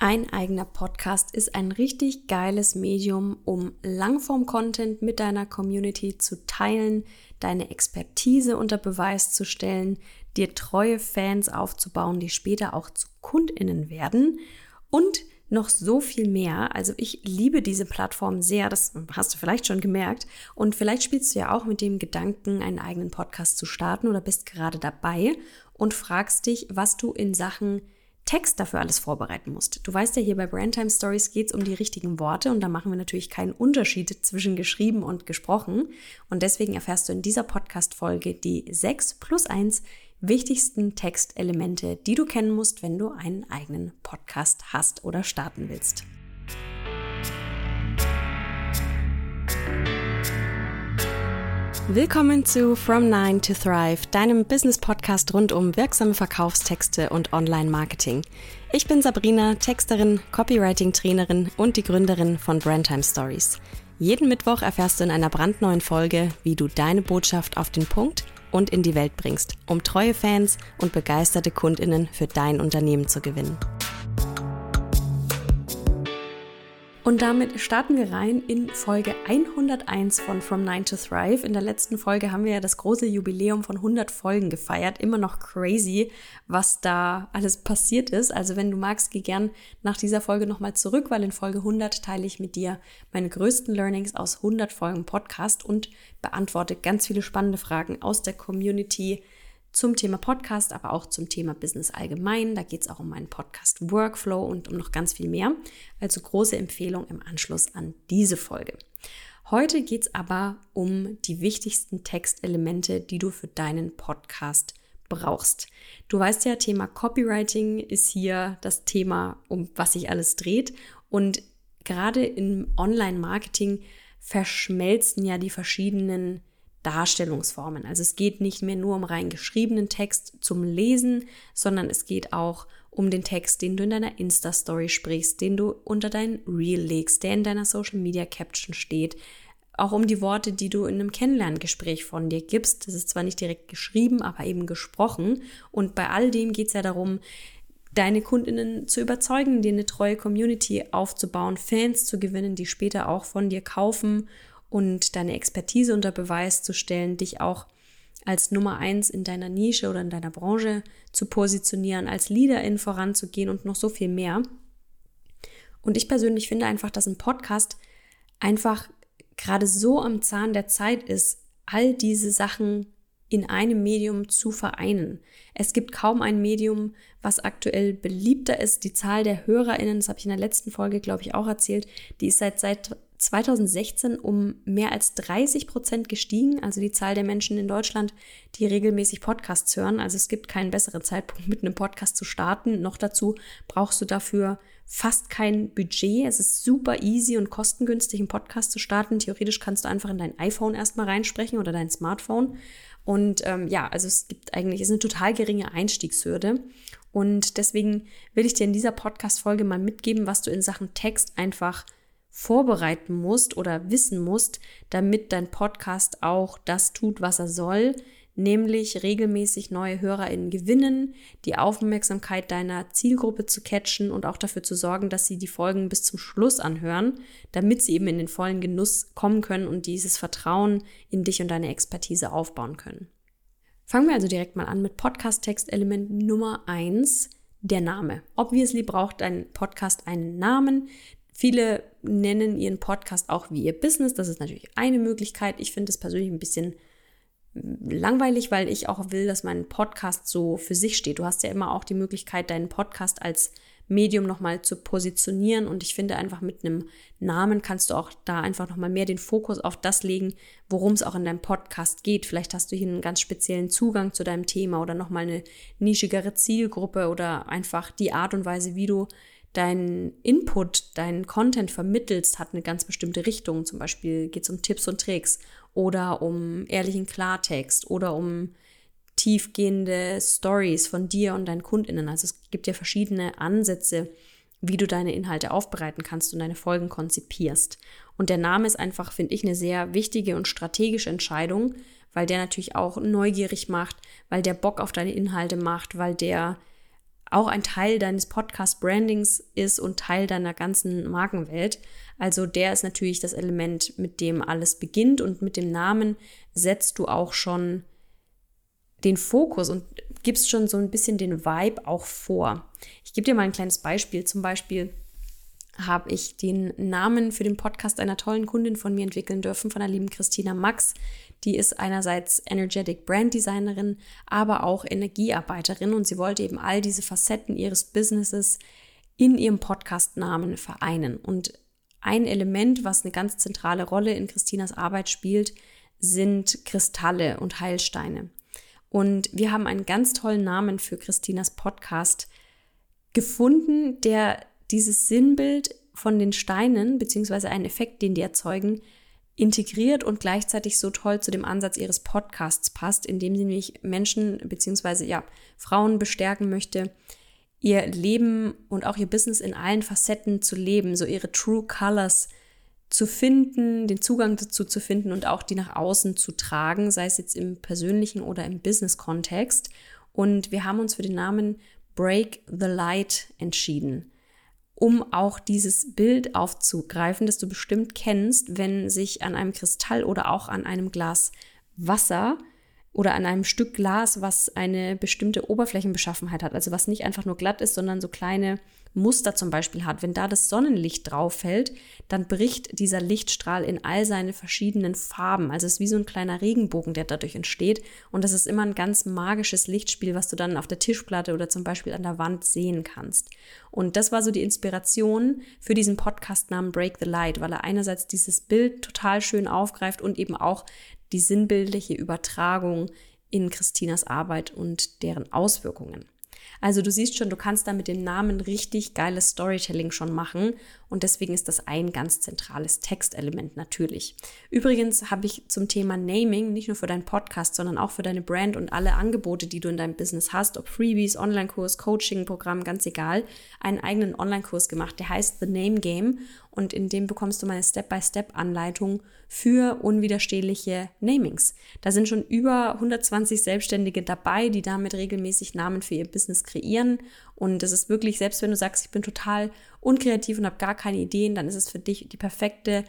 Ein eigener Podcast ist ein richtig geiles Medium, um Langform-Content mit deiner Community zu teilen, deine Expertise unter Beweis zu stellen, dir treue Fans aufzubauen, die später auch zu Kundinnen werden und noch so viel mehr. Also ich liebe diese Plattform sehr, das hast du vielleicht schon gemerkt. Und vielleicht spielst du ja auch mit dem Gedanken, einen eigenen Podcast zu starten oder bist gerade dabei und fragst dich, was du in Sachen Text dafür alles vorbereiten musst. Du weißt ja, hier bei Brandtime Stories geht es um die richtigen Worte und da machen wir natürlich keinen Unterschied zwischen geschrieben und gesprochen. Und deswegen erfährst du in dieser Podcast-Folge die sechs plus eins wichtigsten Textelemente, die du kennen musst, wenn du einen eigenen Podcast hast oder starten willst. Willkommen zu From Nine to Thrive, deinem Business-Podcast rund um wirksame Verkaufstexte und Online-Marketing. Ich bin Sabrina, Texterin, Copywriting-Trainerin und die Gründerin von Brandtime Stories. Jeden Mittwoch erfährst du in einer brandneuen Folge, wie du deine Botschaft auf den Punkt und in die Welt bringst, um treue Fans und begeisterte Kundinnen für dein Unternehmen zu gewinnen. Und damit starten wir rein in Folge 101 von From Nine to Thrive. In der letzten Folge haben wir ja das große Jubiläum von 100 Folgen gefeiert. Immer noch crazy, was da alles passiert ist. Also wenn du magst, geh gern nach dieser Folge nochmal zurück, weil in Folge 100 teile ich mit dir meine größten Learnings aus 100 Folgen Podcast und beantworte ganz viele spannende Fragen aus der Community zum Thema Podcast, aber auch zum Thema Business allgemein. Da geht es auch um meinen Podcast Workflow und um noch ganz viel mehr. Also große Empfehlung im Anschluss an diese Folge. Heute geht es aber um die wichtigsten Textelemente, die du für deinen Podcast brauchst. Du weißt ja, Thema Copywriting ist hier das Thema, um was sich alles dreht. Und gerade im Online-Marketing verschmelzen ja die verschiedenen Darstellungsformen. Also es geht nicht mehr nur um rein geschriebenen Text zum Lesen, sondern es geht auch um den Text, den du in deiner Insta-Story sprichst, den du unter dein Reel legst, der in deiner Social Media Caption steht. Auch um die Worte, die du in einem Kennenlerngespräch von dir gibst. Das ist zwar nicht direkt geschrieben, aber eben gesprochen. Und bei all dem geht es ja darum, deine Kundinnen zu überzeugen, dir eine treue Community aufzubauen, Fans zu gewinnen, die später auch von dir kaufen und deine Expertise unter Beweis zu stellen, dich auch als Nummer eins in deiner Nische oder in deiner Branche zu positionieren, als Leaderin voranzugehen und noch so viel mehr. Und ich persönlich finde einfach, dass ein Podcast einfach gerade so am Zahn der Zeit ist, all diese Sachen in einem Medium zu vereinen. Es gibt kaum ein Medium, was aktuell beliebter ist. Die Zahl der HörerInnen, das habe ich in der letzten Folge, glaube ich, auch erzählt, die ist seit, seit 2016 um mehr als 30 Prozent gestiegen, also die Zahl der Menschen in Deutschland, die regelmäßig Podcasts hören. Also es gibt keinen besseren Zeitpunkt, mit einem Podcast zu starten. Noch dazu brauchst du dafür fast kein Budget. Es ist super easy und kostengünstig, einen Podcast zu starten. Theoretisch kannst du einfach in dein iPhone erstmal reinsprechen oder dein Smartphone. Und ähm, ja, also es gibt eigentlich, es ist eine total geringe Einstiegshürde. Und deswegen will ich dir in dieser Podcast-Folge mal mitgeben, was du in Sachen Text einfach vorbereiten musst oder wissen musst, damit dein Podcast auch das tut, was er soll, nämlich regelmäßig neue HörerInnen gewinnen, die Aufmerksamkeit deiner Zielgruppe zu catchen und auch dafür zu sorgen, dass sie die Folgen bis zum Schluss anhören, damit sie eben in den vollen Genuss kommen können und dieses Vertrauen in dich und deine Expertise aufbauen können. Fangen wir also direkt mal an mit Podcast-Text-Element Nummer eins der Name. Obviously braucht dein Podcast einen Namen. Viele nennen ihren Podcast auch wie ihr Business. Das ist natürlich eine Möglichkeit. Ich finde es persönlich ein bisschen langweilig, weil ich auch will, dass mein Podcast so für sich steht. Du hast ja immer auch die Möglichkeit, deinen Podcast als Medium nochmal zu positionieren und ich finde einfach mit einem Namen kannst du auch da einfach nochmal mehr den Fokus auf das legen, worum es auch in deinem Podcast geht. Vielleicht hast du hier einen ganz speziellen Zugang zu deinem Thema oder nochmal eine nischigere Zielgruppe oder einfach die Art und Weise, wie du dein Input, deinen Content vermittelst, hat eine ganz bestimmte Richtung. Zum Beispiel geht es um Tipps und Tricks oder um ehrlichen Klartext oder um tiefgehende Stories von dir und deinen KundInnen. Also es gibt ja verschiedene Ansätze, wie du deine Inhalte aufbereiten kannst und deine Folgen konzipierst. Und der Name ist einfach, finde ich, eine sehr wichtige und strategische Entscheidung, weil der natürlich auch neugierig macht, weil der Bock auf deine Inhalte macht, weil der auch ein Teil deines Podcast-Brandings ist und Teil deiner ganzen Markenwelt. Also der ist natürlich das Element, mit dem alles beginnt und mit dem Namen setzt du auch schon den Fokus und gibst schon so ein bisschen den Vibe auch vor. Ich gebe dir mal ein kleines Beispiel. Zum Beispiel habe ich den Namen für den Podcast einer tollen Kundin von mir entwickeln dürfen, von der lieben Christina Max. Die ist einerseits Energetic Brand Designerin, aber auch Energiearbeiterin und sie wollte eben all diese Facetten ihres Businesses in ihrem Podcast-Namen vereinen. Und ein Element, was eine ganz zentrale Rolle in Christinas Arbeit spielt, sind Kristalle und Heilsteine. Und wir haben einen ganz tollen Namen für Christinas Podcast gefunden, der dieses Sinnbild von den Steinen, beziehungsweise einen Effekt, den die erzeugen, integriert und gleichzeitig so toll zu dem Ansatz ihres Podcasts passt, indem sie nämlich Menschen beziehungsweise ja Frauen bestärken möchte, ihr Leben und auch ihr Business in allen Facetten zu leben, so ihre True Colors zu finden, den Zugang dazu zu finden und auch die nach außen zu tragen, sei es jetzt im persönlichen oder im Business-Kontext. Und wir haben uns für den Namen Break the Light entschieden, um auch dieses Bild aufzugreifen, das du bestimmt kennst, wenn sich an einem Kristall oder auch an einem Glas Wasser oder an einem Stück Glas, was eine bestimmte Oberflächenbeschaffenheit hat, also was nicht einfach nur glatt ist, sondern so kleine Muster zum Beispiel hat. Wenn da das Sonnenlicht drauf fällt, dann bricht dieser Lichtstrahl in all seine verschiedenen Farben. Also es ist wie so ein kleiner Regenbogen, der dadurch entsteht. Und das ist immer ein ganz magisches Lichtspiel, was du dann auf der Tischplatte oder zum Beispiel an der Wand sehen kannst. Und das war so die Inspiration für diesen Podcast-Namen Break the Light, weil er einerseits dieses Bild total schön aufgreift und eben auch die sinnbildliche Übertragung in Christinas Arbeit und deren Auswirkungen. Also du siehst schon, du kannst da mit den Namen richtig geiles Storytelling schon machen und deswegen ist das ein ganz zentrales Textelement natürlich. Übrigens habe ich zum Thema Naming nicht nur für deinen Podcast, sondern auch für deine Brand und alle Angebote, die du in deinem Business hast, ob Freebies, Online-Kurs, Coaching-Programm, ganz egal, einen eigenen Online-Kurs gemacht, der heißt The Name Game und in dem bekommst du meine Step-by-Step-Anleitung für unwiderstehliche Namings. Da sind schon über 120 Selbstständige dabei, die damit regelmäßig Namen für ihr Business kreieren. Und das ist wirklich, selbst wenn du sagst, ich bin total unkreativ und habe gar keine Ideen, dann ist es für dich die perfekte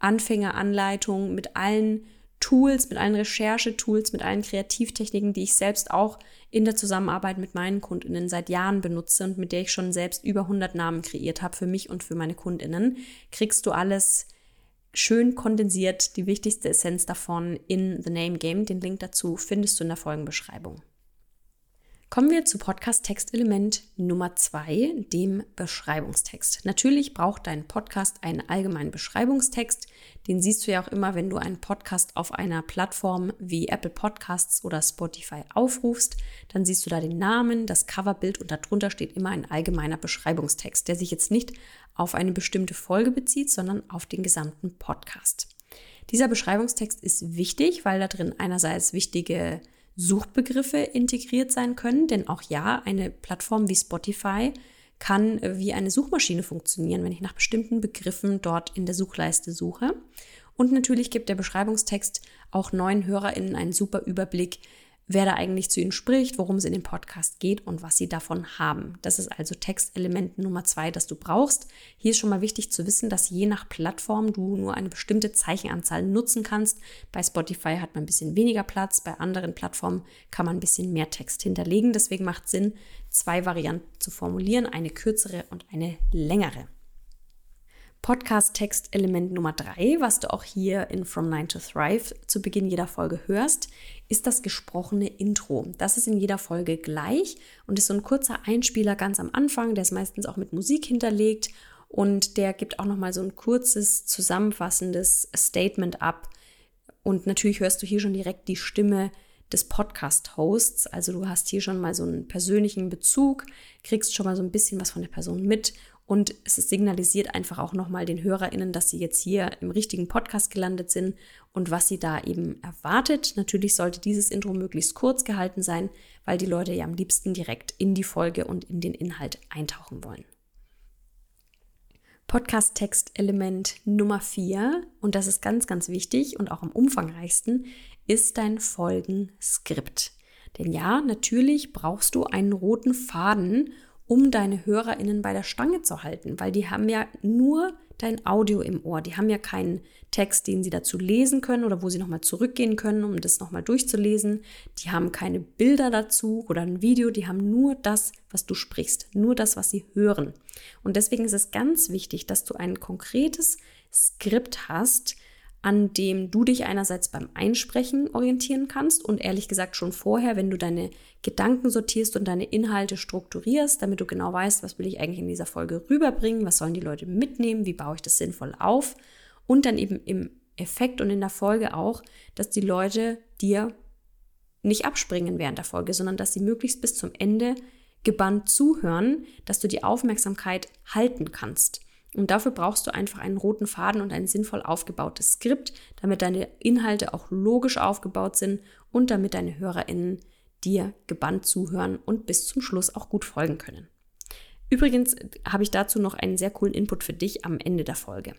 Anfängeranleitung mit allen Tools, mit allen Recherchetools, mit allen Kreativtechniken, die ich selbst auch in der Zusammenarbeit mit meinen Kundinnen seit Jahren benutze und mit der ich schon selbst über 100 Namen kreiert habe für mich und für meine Kundinnen, kriegst du alles schön kondensiert, die wichtigste Essenz davon in The Name Game. Den Link dazu findest du in der Folgenbeschreibung. Kommen wir zu Podcast-Textelement Nummer zwei, dem Beschreibungstext. Natürlich braucht dein Podcast einen allgemeinen Beschreibungstext. Den siehst du ja auch immer, wenn du einen Podcast auf einer Plattform wie Apple Podcasts oder Spotify aufrufst. Dann siehst du da den Namen, das Coverbild und darunter steht immer ein allgemeiner Beschreibungstext, der sich jetzt nicht auf eine bestimmte Folge bezieht, sondern auf den gesamten Podcast. Dieser Beschreibungstext ist wichtig, weil da drin einerseits wichtige Suchbegriffe integriert sein können, denn auch ja, eine Plattform wie Spotify kann wie eine Suchmaschine funktionieren, wenn ich nach bestimmten Begriffen dort in der Suchleiste suche. Und natürlich gibt der Beschreibungstext auch neuen HörerInnen einen super Überblick, wer da eigentlich zu ihnen spricht, worum es in dem Podcast geht und was sie davon haben. Das ist also Textelement Nummer zwei, das du brauchst. Hier ist schon mal wichtig zu wissen, dass je nach Plattform du nur eine bestimmte Zeichenanzahl nutzen kannst. Bei Spotify hat man ein bisschen weniger Platz, bei anderen Plattformen kann man ein bisschen mehr Text hinterlegen. Deswegen macht Sinn, zwei Varianten zu formulieren, eine kürzere und eine längere. Podcast-Text-Element Nummer drei, was du auch hier in From Nine to Thrive zu Beginn jeder Folge hörst, ist das gesprochene Intro. Das ist in jeder Folge gleich und ist so ein kurzer Einspieler ganz am Anfang, der ist meistens auch mit Musik hinterlegt und der gibt auch nochmal so ein kurzes, zusammenfassendes Statement ab. Und natürlich hörst du hier schon direkt die Stimme des Podcast-Hosts. Also du hast hier schon mal so einen persönlichen Bezug, kriegst schon mal so ein bisschen was von der Person mit und es signalisiert einfach auch nochmal den HörerInnen, dass sie jetzt hier im richtigen Podcast gelandet sind und was sie da eben erwartet. Natürlich sollte dieses Intro möglichst kurz gehalten sein, weil die Leute ja am liebsten direkt in die Folge und in den Inhalt eintauchen wollen. Podcast-Text-Element Nummer vier und das ist ganz, ganz wichtig und auch am umfangreichsten, ist dein Folgenskript. Denn ja, natürlich brauchst du einen roten Faden, um deine HörerInnen bei der Stange zu halten, weil die haben ja nur dein Audio im Ohr. Die haben ja keinen Text, den sie dazu lesen können oder wo sie nochmal zurückgehen können, um das nochmal durchzulesen. Die haben keine Bilder dazu oder ein Video, die haben nur das, was du sprichst, nur das, was sie hören. Und deswegen ist es ganz wichtig, dass du ein konkretes Skript hast, an dem du dich einerseits beim Einsprechen orientieren kannst und ehrlich gesagt schon vorher, wenn du deine Gedanken sortierst und deine Inhalte strukturierst, damit du genau weißt, was will ich eigentlich in dieser Folge rüberbringen, was sollen die Leute mitnehmen, wie baue ich das sinnvoll auf und dann eben im Effekt und in der Folge auch, dass die Leute dir nicht abspringen während der Folge, sondern dass sie möglichst bis zum Ende gebannt zuhören, dass du die Aufmerksamkeit halten kannst. Und dafür brauchst du einfach einen roten Faden und ein sinnvoll aufgebautes Skript, damit deine Inhalte auch logisch aufgebaut sind und damit deine HörerInnen dir gebannt zuhören und bis zum Schluss auch gut folgen können. Übrigens habe ich dazu noch einen sehr coolen Input für dich am Ende der Folge.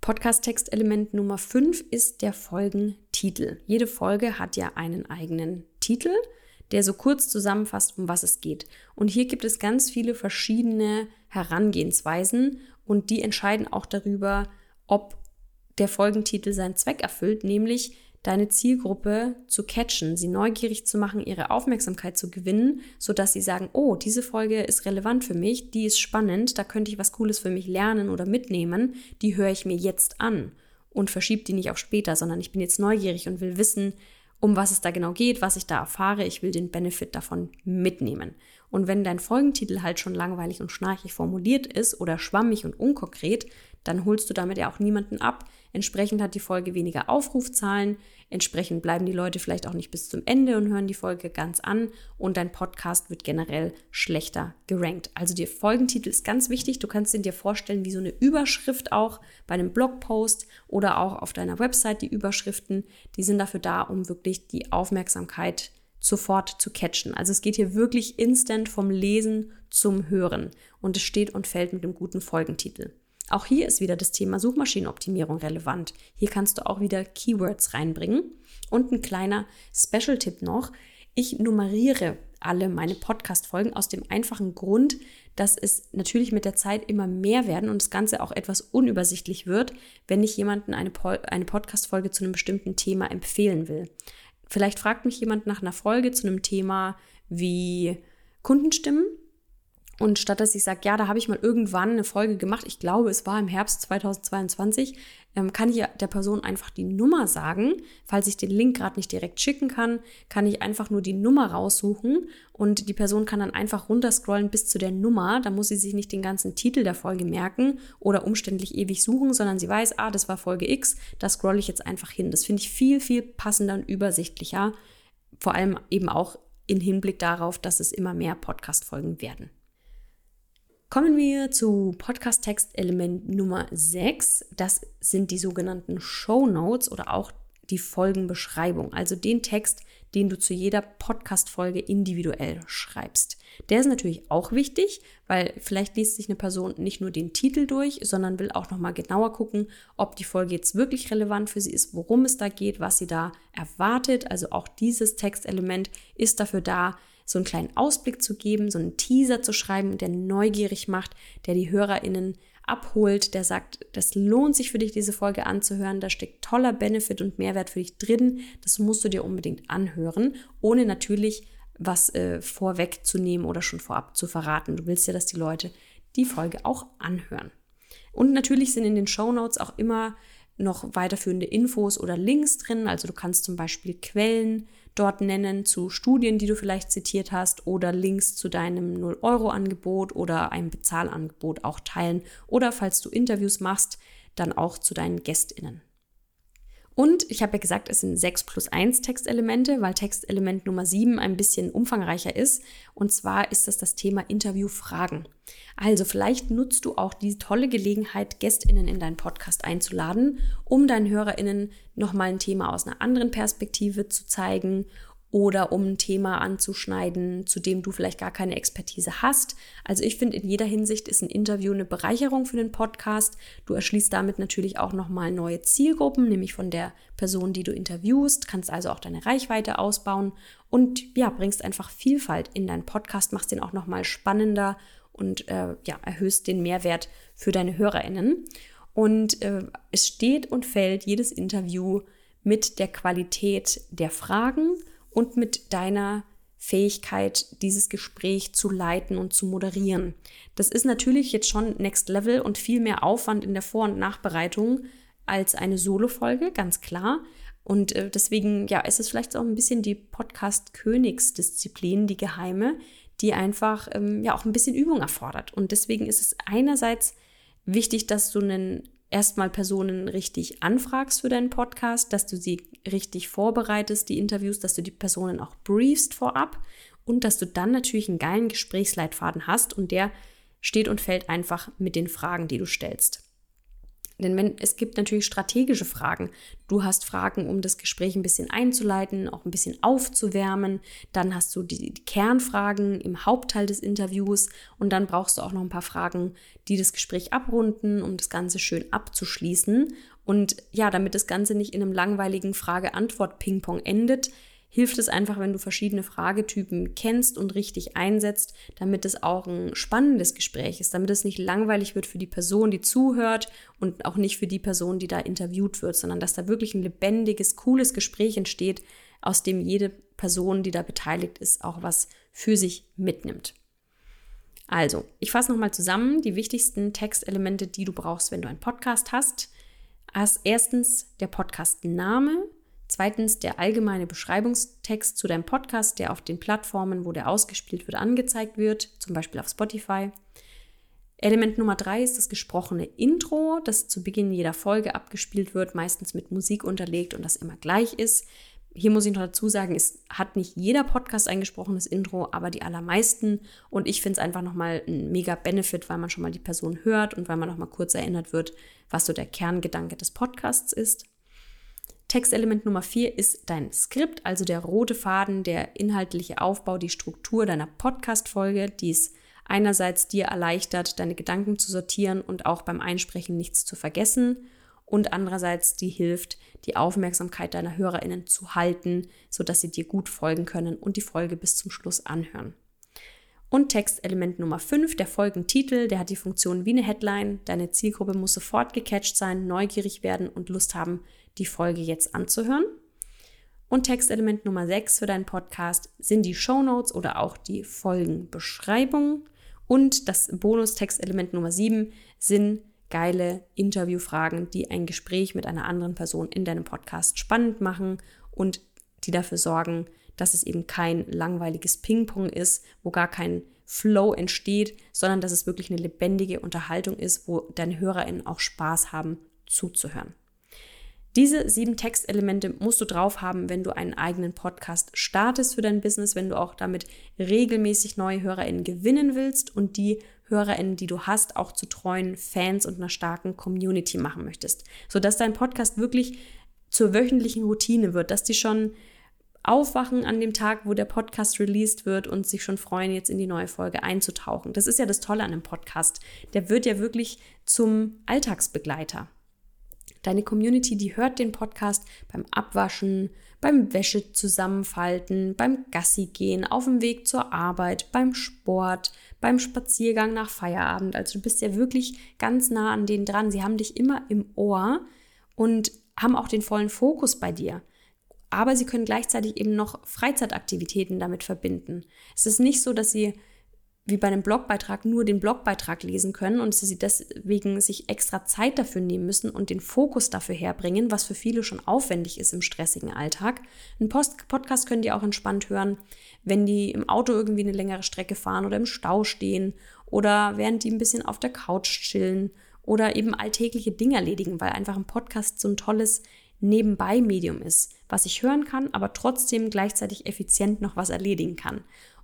Podcast-Textelement Nummer 5 ist der Folgentitel. Jede Folge hat ja einen eigenen Titel der so kurz zusammenfasst, um was es geht. Und hier gibt es ganz viele verschiedene Herangehensweisen und die entscheiden auch darüber, ob der Folgentitel seinen Zweck erfüllt, nämlich deine Zielgruppe zu catchen, sie neugierig zu machen, ihre Aufmerksamkeit zu gewinnen, sodass sie sagen, oh, diese Folge ist relevant für mich, die ist spannend, da könnte ich was Cooles für mich lernen oder mitnehmen, die höre ich mir jetzt an und verschiebe die nicht auf später, sondern ich bin jetzt neugierig und will wissen, um was es da genau geht, was ich da erfahre. Ich will den Benefit davon mitnehmen. Und wenn dein Folgentitel halt schon langweilig und schnarchig formuliert ist oder schwammig und unkonkret, dann holst du damit ja auch niemanden ab. Entsprechend hat die Folge weniger Aufrufzahlen, entsprechend bleiben die Leute vielleicht auch nicht bis zum Ende und hören die Folge ganz an und dein Podcast wird generell schlechter gerankt. Also der Folgentitel ist ganz wichtig. Du kannst ihn dir vorstellen wie so eine Überschrift auch bei einem Blogpost oder auch auf deiner Website die Überschriften. Die sind dafür da, um wirklich die Aufmerksamkeit sofort zu catchen. Also es geht hier wirklich instant vom Lesen zum Hören und es steht und fällt mit dem guten Folgentitel. Auch hier ist wieder das Thema Suchmaschinenoptimierung relevant. Hier kannst du auch wieder Keywords reinbringen. Und ein kleiner Special-Tipp noch. Ich nummeriere alle meine Podcast-Folgen aus dem einfachen Grund, dass es natürlich mit der Zeit immer mehr werden und das Ganze auch etwas unübersichtlich wird, wenn ich jemanden eine, po eine Podcast-Folge zu einem bestimmten Thema empfehlen will. Vielleicht fragt mich jemand nach einer Folge zu einem Thema wie Kundenstimmen und statt dass ich sage, ja, da habe ich mal irgendwann eine Folge gemacht, ich glaube, es war im Herbst 2022, ähm, kann ich der Person einfach die Nummer sagen. Falls ich den Link gerade nicht direkt schicken kann, kann ich einfach nur die Nummer raussuchen und die Person kann dann einfach runterscrollen bis zu der Nummer. Da muss sie sich nicht den ganzen Titel der Folge merken oder umständlich ewig suchen, sondern sie weiß, ah, das war Folge X, da scrolle ich jetzt einfach hin. Das finde ich viel, viel passender und übersichtlicher. Vor allem eben auch im Hinblick darauf, dass es immer mehr Podcast-Folgen werden. Kommen wir zu Podcast-Text-Element Nummer 6. Das sind die sogenannten Show Notes oder auch die Folgenbeschreibung, also den Text, den du zu jeder Podcast-Folge individuell schreibst. Der ist natürlich auch wichtig, weil vielleicht liest sich eine Person nicht nur den Titel durch, sondern will auch nochmal genauer gucken, ob die Folge jetzt wirklich relevant für sie ist, worum es da geht, was sie da erwartet. Also auch dieses Textelement ist dafür da, so einen kleinen Ausblick zu geben, so einen Teaser zu schreiben, der neugierig macht, der die HörerInnen abholt, der sagt, das lohnt sich für dich, diese Folge anzuhören, da steckt toller Benefit und Mehrwert für dich drin, das musst du dir unbedingt anhören, ohne natürlich was äh, vorwegzunehmen oder schon vorab zu verraten. Du willst ja, dass die Leute die Folge auch anhören. Und natürlich sind in den Show Notes auch immer noch weiterführende Infos oder Links drin. Also du kannst zum Beispiel Quellen dort nennen zu Studien, die du vielleicht zitiert hast oder Links zu deinem 0-Euro-Angebot oder einem Bezahlangebot auch teilen oder falls du Interviews machst, dann auch zu deinen GästInnen. Und ich habe ja gesagt, es sind 6 plus 1 Textelemente, weil Textelement Nummer 7 ein bisschen umfangreicher ist. Und zwar ist das das Thema Interviewfragen. Also vielleicht nutzt du auch diese tolle Gelegenheit, Gästinnen in deinen Podcast einzuladen, um deinen Hörerinnen nochmal ein Thema aus einer anderen Perspektive zu zeigen oder um ein Thema anzuschneiden, zu dem du vielleicht gar keine Expertise hast. Also ich finde, in jeder Hinsicht ist ein Interview eine Bereicherung für den Podcast. Du erschließt damit natürlich auch nochmal neue Zielgruppen, nämlich von der Person, die du interviewst, kannst also auch deine Reichweite ausbauen und ja, bringst einfach Vielfalt in deinen Podcast, machst den auch nochmal spannender und äh, ja, erhöhst den Mehrwert für deine HörerInnen. Und äh, es steht und fällt jedes Interview mit der Qualität der Fragen und mit deiner Fähigkeit, dieses Gespräch zu leiten und zu moderieren. Das ist natürlich jetzt schon Next Level und viel mehr Aufwand in der Vor- und Nachbereitung als eine Solo-Folge, ganz klar. Und äh, deswegen, ja, ist es vielleicht auch ein bisschen die Podcast-Königsdisziplin, die geheime, die einfach ähm, ja auch ein bisschen Übung erfordert. Und deswegen ist es einerseits wichtig, dass du einen erstmal Personen richtig anfragst für deinen Podcast, dass du sie richtig vorbereitest, die Interviews, dass du die Personen auch briefst vorab und dass du dann natürlich einen geilen Gesprächsleitfaden hast und der steht und fällt einfach mit den Fragen, die du stellst. Denn wenn, es gibt natürlich strategische Fragen. Du hast Fragen, um das Gespräch ein bisschen einzuleiten, auch ein bisschen aufzuwärmen. Dann hast du die, die Kernfragen im Hauptteil des Interviews und dann brauchst du auch noch ein paar Fragen, die das Gespräch abrunden, um das Ganze schön abzuschließen. Und ja, damit das Ganze nicht in einem langweiligen Frage-Antwort-Ping-Pong endet, hilft es einfach, wenn du verschiedene Fragetypen kennst und richtig einsetzt, damit es auch ein spannendes Gespräch ist, damit es nicht langweilig wird für die Person, die zuhört und auch nicht für die Person, die da interviewt wird, sondern dass da wirklich ein lebendiges, cooles Gespräch entsteht, aus dem jede Person, die da beteiligt ist, auch was für sich mitnimmt. Also, ich fasse nochmal zusammen die wichtigsten Textelemente, die du brauchst, wenn du einen Podcast hast. Erstens der Podcast-Name, Zweitens der allgemeine Beschreibungstext zu deinem Podcast, der auf den Plattformen, wo der ausgespielt wird, angezeigt wird, zum Beispiel auf Spotify. Element Nummer drei ist das gesprochene Intro, das zu Beginn jeder Folge abgespielt wird, meistens mit Musik unterlegt und das immer gleich ist. Hier muss ich noch dazu sagen, es hat nicht jeder Podcast ein gesprochenes Intro, aber die allermeisten. Und ich finde es einfach nochmal ein mega Benefit, weil man schon mal die Person hört und weil man nochmal kurz erinnert wird, was so der Kerngedanke des Podcasts ist. Textelement Nummer vier ist dein Skript, also der rote Faden, der inhaltliche Aufbau, die Struktur deiner Podcast-Folge, die es einerseits dir erleichtert, deine Gedanken zu sortieren und auch beim Einsprechen nichts zu vergessen und andererseits die hilft, die Aufmerksamkeit deiner HörerInnen zu halten, sodass sie dir gut folgen können und die Folge bis zum Schluss anhören. Und Textelement Nummer 5, der Folgentitel, der hat die Funktion wie eine Headline. Deine Zielgruppe muss sofort gecatcht sein, neugierig werden und Lust haben, die Folge jetzt anzuhören. Und Textelement Nummer 6 für deinen Podcast sind die Show Notes oder auch die Folgenbeschreibung. Und das Bonus-Textelement Nummer 7 sind geile Interviewfragen, die ein Gespräch mit einer anderen Person in deinem Podcast spannend machen und die dafür sorgen, dass es eben kein langweiliges Ping-Pong ist, wo gar kein Flow entsteht, sondern dass es wirklich eine lebendige Unterhaltung ist, wo deine HörerInnen auch Spaß haben zuzuhören. Diese sieben Textelemente musst du drauf haben, wenn du einen eigenen Podcast startest für dein Business, wenn du auch damit regelmäßig neue HörerInnen gewinnen willst und die HörerInnen, die du hast, auch zu treuen Fans und einer starken Community machen möchtest. Sodass dein Podcast wirklich zur wöchentlichen Routine wird, dass die schon aufwachen an dem Tag, wo der Podcast released wird und sich schon freuen, jetzt in die neue Folge einzutauchen. Das ist ja das Tolle an einem Podcast. Der wird ja wirklich zum Alltagsbegleiter. Deine Community, die hört den Podcast beim Abwaschen, beim Wäsche zusammenfalten, beim Gassi gehen, auf dem Weg zur Arbeit, beim Sport, beim Spaziergang nach Feierabend. Also du bist ja wirklich ganz nah an denen dran. Sie haben dich immer im Ohr und haben auch den vollen Fokus bei dir. Aber sie können gleichzeitig eben noch Freizeitaktivitäten damit verbinden. Es ist nicht so, dass sie wie bei einem Blogbeitrag nur den Blogbeitrag lesen können und sie deswegen sich extra Zeit dafür nehmen müssen und den Fokus dafür herbringen, was für viele schon aufwendig ist im stressigen Alltag. Ein Post Podcast können die auch entspannt hören, wenn die im Auto irgendwie eine längere Strecke fahren oder im Stau stehen oder während die ein bisschen auf der Couch chillen oder eben alltägliche Dinge erledigen, weil einfach ein Podcast so ein tolles Nebenbei-Medium ist, was ich hören kann, aber trotzdem gleichzeitig effizient noch was erledigen kann.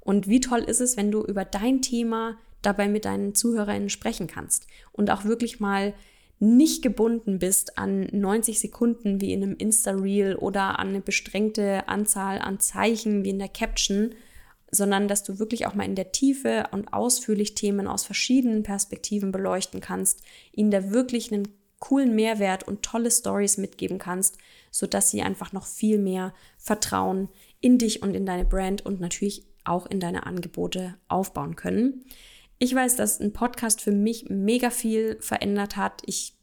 Und wie toll ist es, wenn du über dein Thema dabei mit deinen ZuhörerInnen sprechen kannst und auch wirklich mal nicht gebunden bist an 90 Sekunden wie in einem Insta-Reel oder an eine beschränkte Anzahl an Zeichen wie in der Caption, sondern dass du wirklich auch mal in der Tiefe und ausführlich Themen aus verschiedenen Perspektiven beleuchten kannst, ihnen da wirklich einen coolen Mehrwert und tolle Stories mitgeben kannst, sodass sie einfach noch viel mehr Vertrauen in dich und in deine Brand und natürlich auch in deine Angebote aufbauen können. Ich weiß, dass ein Podcast für mich mega viel verändert hat. Ich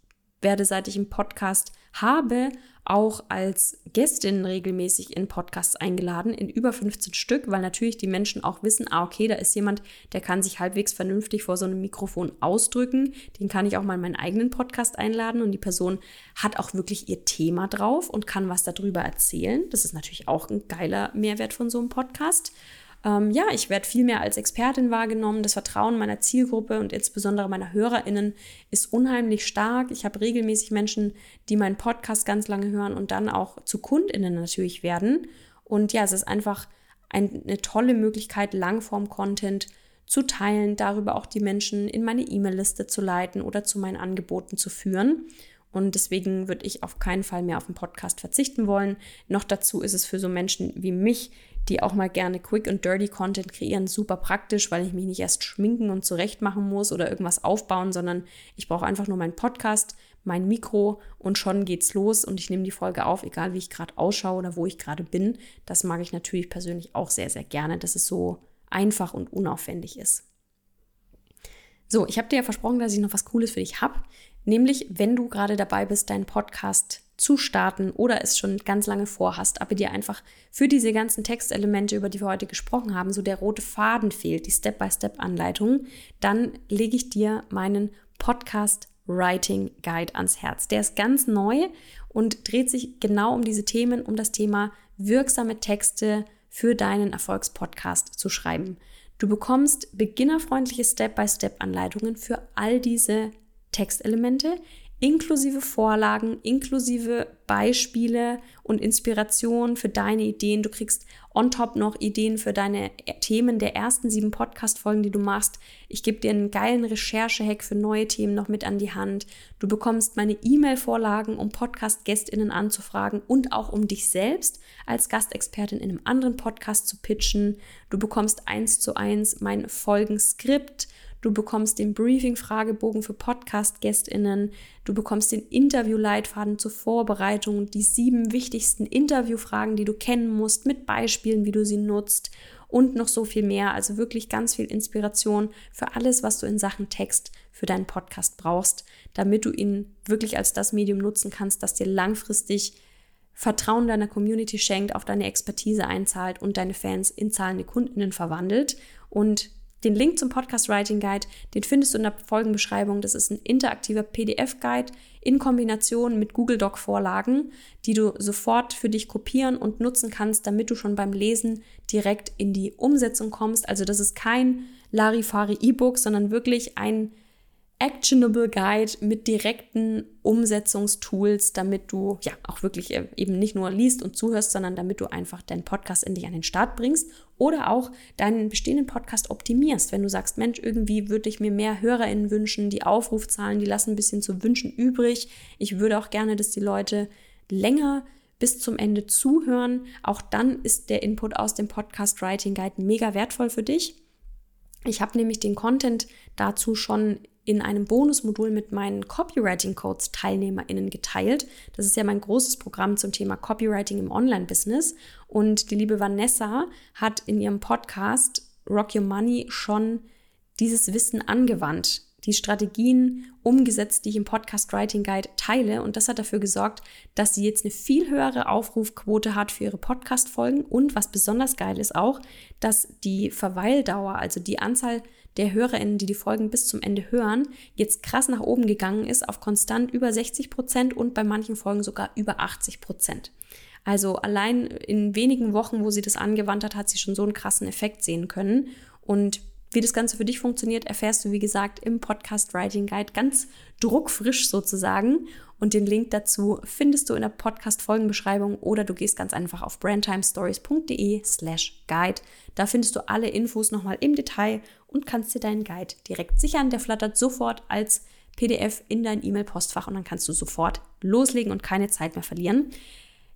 werde, seit ich einen Podcast habe, auch als Gästin regelmäßig in Podcasts eingeladen, in über 15 Stück, weil natürlich die Menschen auch wissen, ah, okay, da ist jemand, der kann sich halbwegs vernünftig vor so einem Mikrofon ausdrücken. Den kann ich auch mal in meinen eigenen Podcast einladen und die Person hat auch wirklich ihr Thema drauf und kann was darüber erzählen. Das ist natürlich auch ein geiler Mehrwert von so einem Podcast ähm, ja, ich werde viel mehr als Expertin wahrgenommen. Das Vertrauen meiner Zielgruppe und insbesondere meiner HörerInnen ist unheimlich stark. Ich habe regelmäßig Menschen, die meinen Podcast ganz lange hören und dann auch zu KundInnen natürlich werden. Und ja, es ist einfach ein, eine tolle Möglichkeit, Langform-Content zu teilen, darüber auch die Menschen in meine E-Mail-Liste zu leiten oder zu meinen Angeboten zu führen. Und deswegen würde ich auf keinen Fall mehr auf den Podcast verzichten wollen. Noch dazu ist es für so Menschen wie mich, die auch mal gerne Quick und Dirty Content kreieren, super praktisch, weil ich mich nicht erst schminken und zurecht machen muss oder irgendwas aufbauen, sondern ich brauche einfach nur meinen Podcast, mein Mikro und schon geht's los und ich nehme die Folge auf, egal wie ich gerade ausschaue oder wo ich gerade bin. Das mag ich natürlich persönlich auch sehr, sehr gerne, dass es so einfach und unaufwendig ist. So, ich habe dir ja versprochen, dass ich noch was Cooles für dich habe. Nämlich, wenn du gerade dabei bist, deinen Podcast zu starten oder es schon ganz lange vorhast, aber dir einfach für diese ganzen Textelemente, über die wir heute gesprochen haben, so der rote Faden fehlt, die Step-by-Step-Anleitung, dann lege ich dir meinen Podcast Writing Guide ans Herz. Der ist ganz neu und dreht sich genau um diese Themen, um das Thema wirksame Texte für deinen Erfolgspodcast zu schreiben. Du bekommst beginnerfreundliche Step-by-Step-Anleitungen für all diese Textelemente, inklusive Vorlagen, inklusive Beispiele und Inspirationen für deine Ideen. Du kriegst on top noch Ideen für deine Themen der ersten sieben Podcast-Folgen, die du machst. Ich gebe dir einen geilen Recherche-Hack für neue Themen noch mit an die Hand. Du bekommst meine E-Mail-Vorlagen, um Podcast-GästInnen anzufragen und auch um dich selbst als Gastexpertin in einem anderen Podcast zu pitchen. Du bekommst eins zu eins mein Folgenskript Du bekommst den Briefing-Fragebogen für Podcast-GästInnen. Du bekommst den Interview-Leitfaden zur Vorbereitung, die sieben wichtigsten Interviewfragen, die du kennen musst, mit Beispielen, wie du sie nutzt und noch so viel mehr. Also wirklich ganz viel Inspiration für alles, was du in Sachen Text für deinen Podcast brauchst, damit du ihn wirklich als das Medium nutzen kannst, das dir langfristig Vertrauen deiner Community schenkt, auf deine Expertise einzahlt und deine Fans in zahlende Kundinnen verwandelt. Und den Link zum Podcast Writing Guide, den findest du in der Folgenbeschreibung. Das ist ein interaktiver PDF-Guide in Kombination mit Google Doc-Vorlagen, die du sofort für dich kopieren und nutzen kannst, damit du schon beim Lesen direkt in die Umsetzung kommst. Also das ist kein Larifari E-Book, sondern wirklich ein Actionable Guide mit direkten Umsetzungstools, damit du ja auch wirklich äh, eben nicht nur liest und zuhörst, sondern damit du einfach deinen Podcast endlich an den Start bringst oder auch deinen bestehenden Podcast optimierst. Wenn du sagst, Mensch, irgendwie würde ich mir mehr HörerInnen wünschen, die Aufrufzahlen, die lassen ein bisschen zu wünschen übrig. Ich würde auch gerne, dass die Leute länger bis zum Ende zuhören. Auch dann ist der Input aus dem Podcast Writing Guide mega wertvoll für dich. Ich habe nämlich den Content dazu schon in einem Bonusmodul mit meinen Copywriting-Codes TeilnehmerInnen geteilt. Das ist ja mein großes Programm zum Thema Copywriting im Online-Business. Und die liebe Vanessa hat in ihrem Podcast Rock Your Money schon dieses Wissen angewandt, die Strategien umgesetzt, die ich im Podcast Writing Guide teile. Und das hat dafür gesorgt, dass sie jetzt eine viel höhere Aufrufquote hat für ihre Podcast-Folgen. Und was besonders geil ist auch, dass die Verweildauer, also die Anzahl der HörerInnen, die die Folgen bis zum Ende hören, jetzt krass nach oben gegangen ist auf konstant über 60 Prozent und bei manchen Folgen sogar über 80 Prozent. Also allein in wenigen Wochen, wo sie das angewandt hat, hat sie schon so einen krassen Effekt sehen können. Und wie das Ganze für dich funktioniert, erfährst du, wie gesagt, im Podcast Writing Guide ganz druckfrisch sozusagen. Und den Link dazu findest du in der Podcast-Folgenbeschreibung oder du gehst ganz einfach auf brandtimestories.de slash guide. Da findest du alle Infos nochmal im Detail und kannst dir deinen Guide direkt sichern. Der flattert sofort als PDF in dein E-Mail-Postfach und dann kannst du sofort loslegen und keine Zeit mehr verlieren.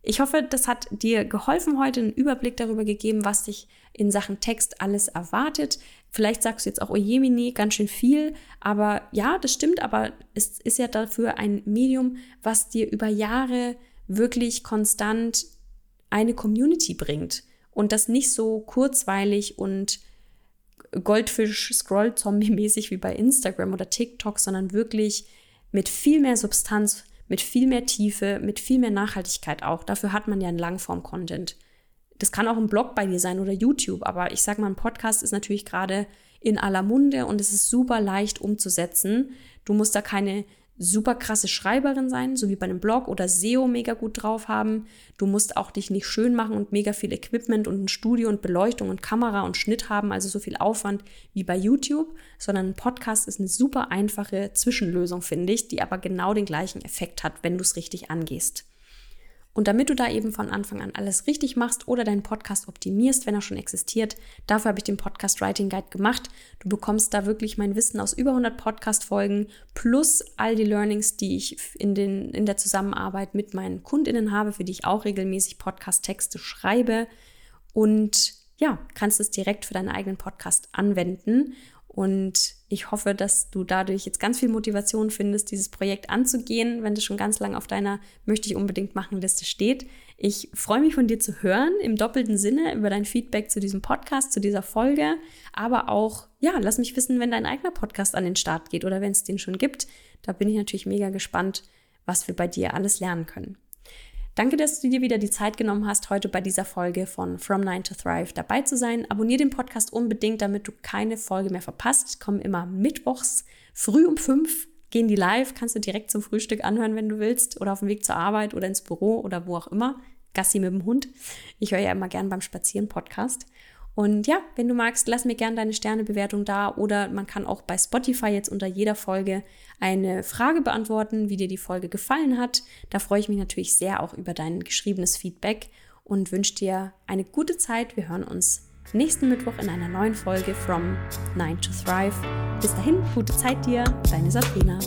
Ich hoffe, das hat dir geholfen heute, einen Überblick darüber gegeben, was dich in Sachen Text alles erwartet. Vielleicht sagst du jetzt auch, oh Jemini, ganz schön viel, aber ja, das stimmt, aber es ist ja dafür ein Medium, was dir über Jahre wirklich konstant eine Community bringt und das nicht so kurzweilig und Goldfisch-Scroll-Zombie-mäßig wie bei Instagram oder TikTok, sondern wirklich mit viel mehr Substanz, mit viel mehr Tiefe, mit viel mehr Nachhaltigkeit auch. Dafür hat man ja einen Langform-Content. Das kann auch ein Blog bei dir sein oder YouTube, aber ich sag mal, ein Podcast ist natürlich gerade in aller Munde und es ist super leicht umzusetzen. Du musst da keine super krasse Schreiberin sein, so wie bei einem Blog oder SEO mega gut drauf haben. Du musst auch dich nicht schön machen und mega viel Equipment und ein Studio und Beleuchtung und Kamera und Schnitt haben, also so viel Aufwand wie bei YouTube, sondern ein Podcast ist eine super einfache Zwischenlösung, finde ich, die aber genau den gleichen Effekt hat, wenn du es richtig angehst. Und damit du da eben von Anfang an alles richtig machst oder deinen Podcast optimierst, wenn er schon existiert, dafür habe ich den Podcast Writing Guide gemacht. Du bekommst da wirklich mein Wissen aus über 100 Podcast-Folgen plus all die Learnings, die ich in, den, in der Zusammenarbeit mit meinen KundInnen habe, für die ich auch regelmäßig Podcast-Texte schreibe. Und ja, kannst es direkt für deinen eigenen Podcast anwenden. Und ich hoffe, dass du dadurch jetzt ganz viel Motivation findest, dieses Projekt anzugehen, wenn das schon ganz lange auf deiner möchte ich unbedingt machen Liste steht. Ich freue mich von dir zu hören im doppelten Sinne über dein Feedback zu diesem Podcast, zu dieser Folge, aber auch ja, lass mich wissen, wenn dein eigener Podcast an den Start geht oder wenn es den schon gibt. Da bin ich natürlich mega gespannt, was wir bei dir alles lernen können. Danke, dass du dir wieder die Zeit genommen hast, heute bei dieser Folge von From Nine to Thrive dabei zu sein. Abonnier den Podcast unbedingt, damit du keine Folge mehr verpasst. Kommen immer mittwochs früh um fünf gehen die live, kannst du direkt zum Frühstück anhören, wenn du willst, oder auf dem Weg zur Arbeit oder ins Büro oder wo auch immer. Gassi mit dem Hund. Ich höre ja immer gern beim Spazieren Podcast. Und ja, wenn du magst, lass mir gerne deine Sternebewertung da oder man kann auch bei Spotify jetzt unter jeder Folge eine Frage beantworten, wie dir die Folge gefallen hat. Da freue ich mich natürlich sehr auch über dein geschriebenes Feedback und wünsche dir eine gute Zeit. Wir hören uns nächsten Mittwoch in einer neuen Folge From 9 to Thrive. Bis dahin, gute Zeit dir, deine Sabrina.